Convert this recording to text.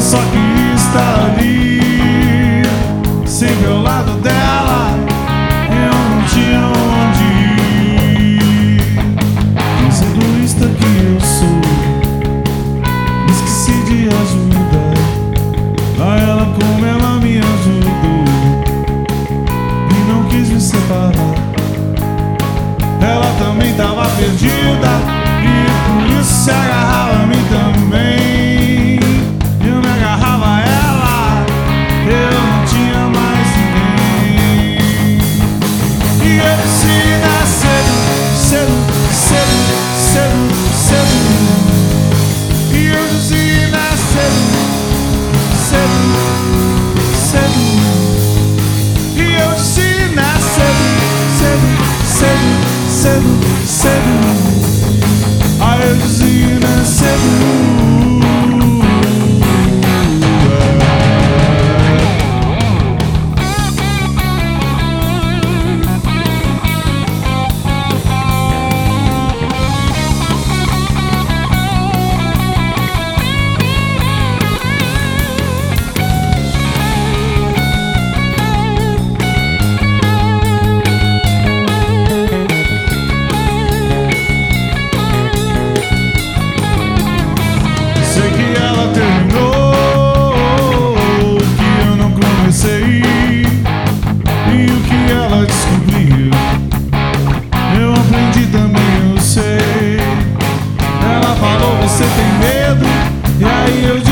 eu só quis estar ali, sempre ao lado dela. Eu não tinha onde ir. Mas egoísta que eu sou, me esqueci de ajudar. A ela como ela me ajudou e não quis me separar. Ela também tava perdida e por isso se agarrava. seven, seven, seven. você tem medo, e aí eu digo.